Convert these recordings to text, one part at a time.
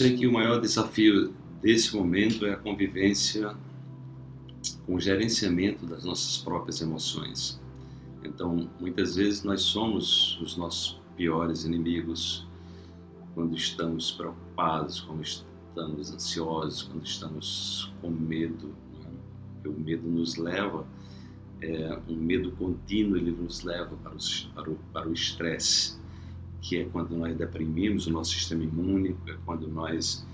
sei que o maior desafio desse momento é a convivência com o gerenciamento das nossas próprias emoções. Então, muitas vezes nós somos os nossos piores inimigos quando estamos preocupados, quando estamos ansiosos, quando estamos com medo. Né? O medo nos leva, é, um medo contínuo, ele nos leva para, os, para o para o estresse, que é quando nós deprimimos o nosso sistema imune, é quando nós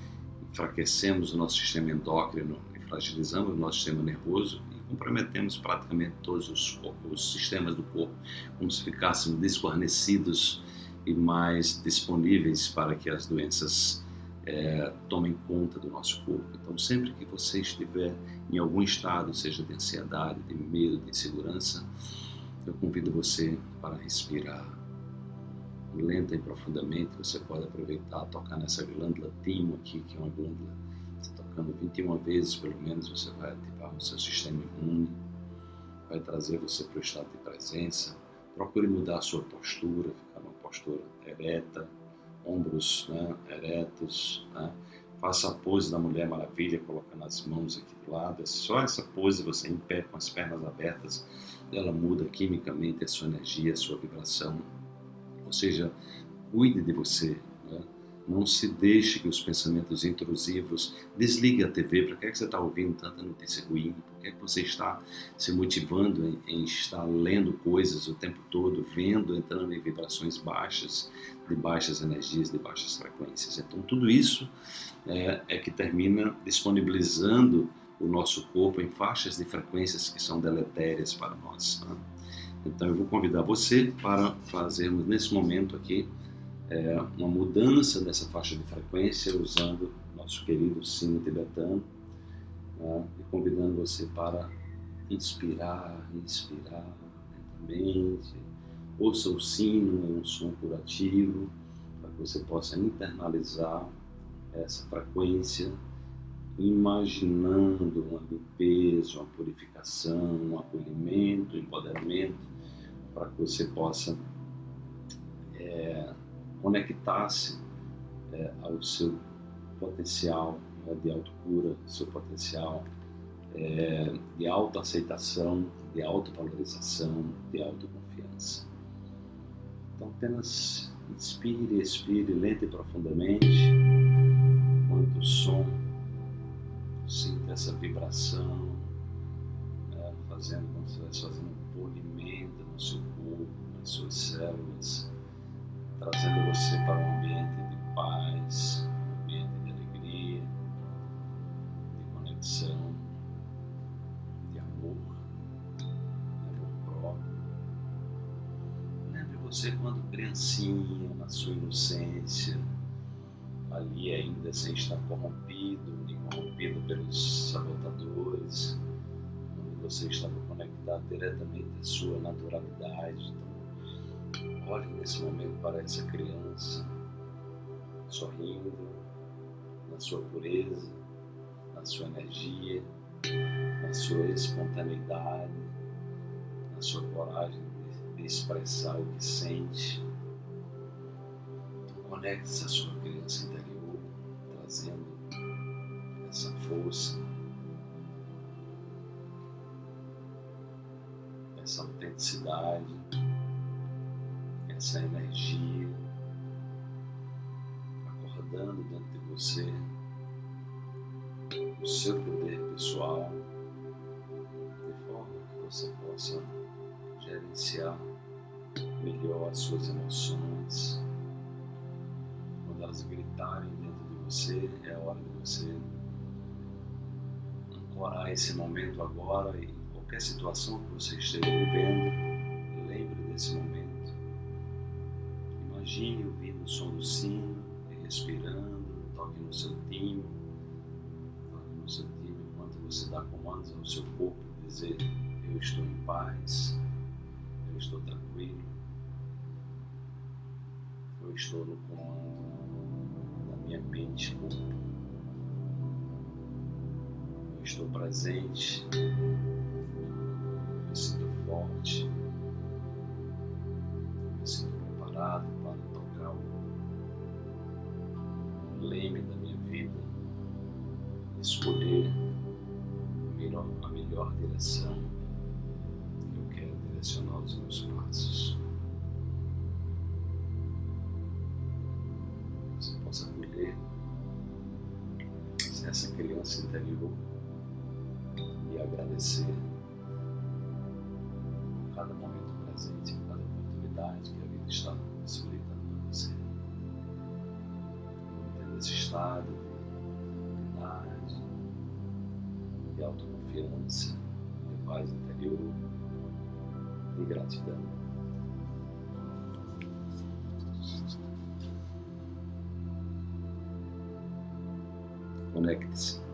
enfraquecemos o nosso sistema endócrino e fragilizamos o nosso sistema nervoso e comprometemos praticamente todos os, os sistemas do corpo, como se ficássemos desguarnecidos e mais disponíveis para que as doenças é, tomem conta do nosso corpo. Então, sempre que você estiver em algum estado, seja de ansiedade, de medo, de insegurança, eu convido você para respirar lenta e profundamente. Você pode aproveitar, tocar nessa glândula timo aqui, que é uma glândula, você tocando 21 vezes pelo menos, você vai ativar o seu sistema imune, vai trazer você para o estado de presença. Procure mudar a sua postura, ficar numa postura ereta, ombros né, eretos. Né? Faça a pose da Mulher Maravilha, colocando as mãos aqui do lado. É só essa pose, você em pé com as pernas abertas, ela muda quimicamente a sua energia, a sua vibração. Ou seja, cuide de você. Né? Não se deixe que os pensamentos intrusivos. Desligue a TV. Para que, é que você está ouvindo tanta notícia ruim? Por que, é que você está se motivando em, em, estar lendo coisas o tempo todo, vendo, entrando em vibrações baixas, de baixas energias, de baixas frequências? Então, tudo isso é, é que termina disponibilizando o nosso corpo em faixas de frequências que são deletérias para nós. Né? Então, eu vou convidar você para fazermos nesse momento aqui é, uma mudança dessa faixa de frequência usando nosso querido sino tibetano né, e convidando você para inspirar, inspirar lentamente. Ouça o sino, é um som curativo, para que você possa internalizar essa frequência, imaginando uma limpeza, uma purificação, um acolhimento, um empoderamento, para que você possa é, conectar-se é, ao seu potencial né, de autocura, seu potencial é, de autoaceitação, de autovalorização, de autoconfiança. Então apenas inspire, expire lenta e profundamente, quanto o som, sinta essa vibração, fazendo como se estivesse fazendo um polimento no seu corpo, nas suas células trazendo você para um ambiente de paz, um ambiente de alegria, de conexão, de amor, de amor próprio. Lembre você quando criancinha, na sua inocência, ali ainda sem estar corrompido, nem corrompido pelos sabotadores, você estava conectado diretamente à sua naturalidade. Então, Olhe nesse momento para essa criança, sorrindo, na sua pureza, na sua energia, na sua espontaneidade, na sua coragem de, expressar o que sente. Então, conecte-se à sua criança interior, trazendo essa força, essa autenticidade essa energia acordando dentro de você o seu poder pessoal, de forma que você possa gerenciar melhor as suas emoções. Quando elas gritarem dentro de você, é hora de você ancorar esse momento agora e qualquer situação que você esteja vivendo, lembre desse momento. Imagine ouvindo o som do sino respirando, toque no seu timbre, toque no seu timbre enquanto você dá comandos ao seu corpo, dizer eu estou em paz, eu estou tranquilo, eu estou no comando da minha mente corpo, eu estou presente, escolher a melhor, a melhor direção eu quero direcionar os meus passos. Você possa acolher essa criança interior e agradecer cada momento presente, cada oportunidade que a vida está possibilitando para você. Mantendo esse estado autoconfiança, de paz interior, de gratidão. Conecte-se